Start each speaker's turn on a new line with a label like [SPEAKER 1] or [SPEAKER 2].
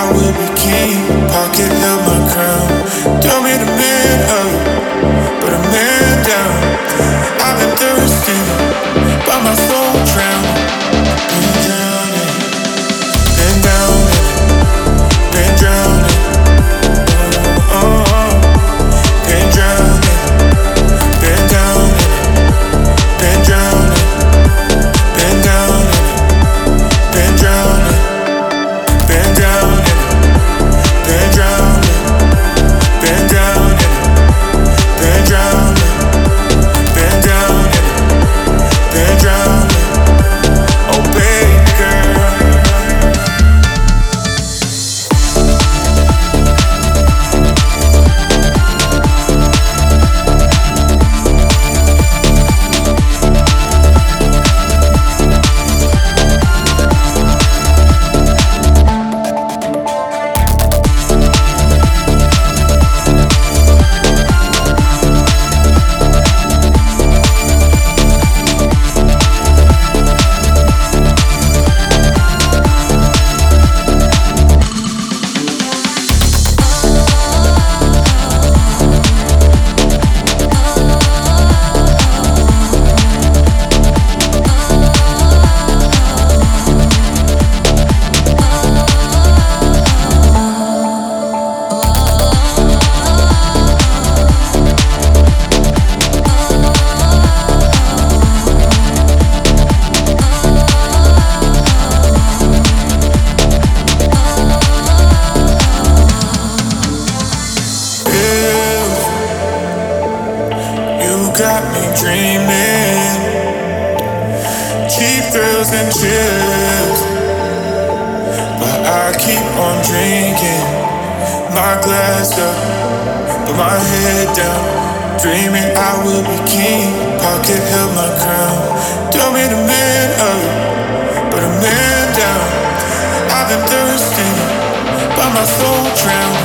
[SPEAKER 1] I will be king, pocket of my crown. Tell me the man up, but a man down. I've been through. Got me dreaming. Cheap thrills and chills. But I keep on drinking. My glass up, put my head down. Dreaming I will be king. Pocket held my crown. Tell me the man up, but a man down. I've been thirsty, but my soul drowned.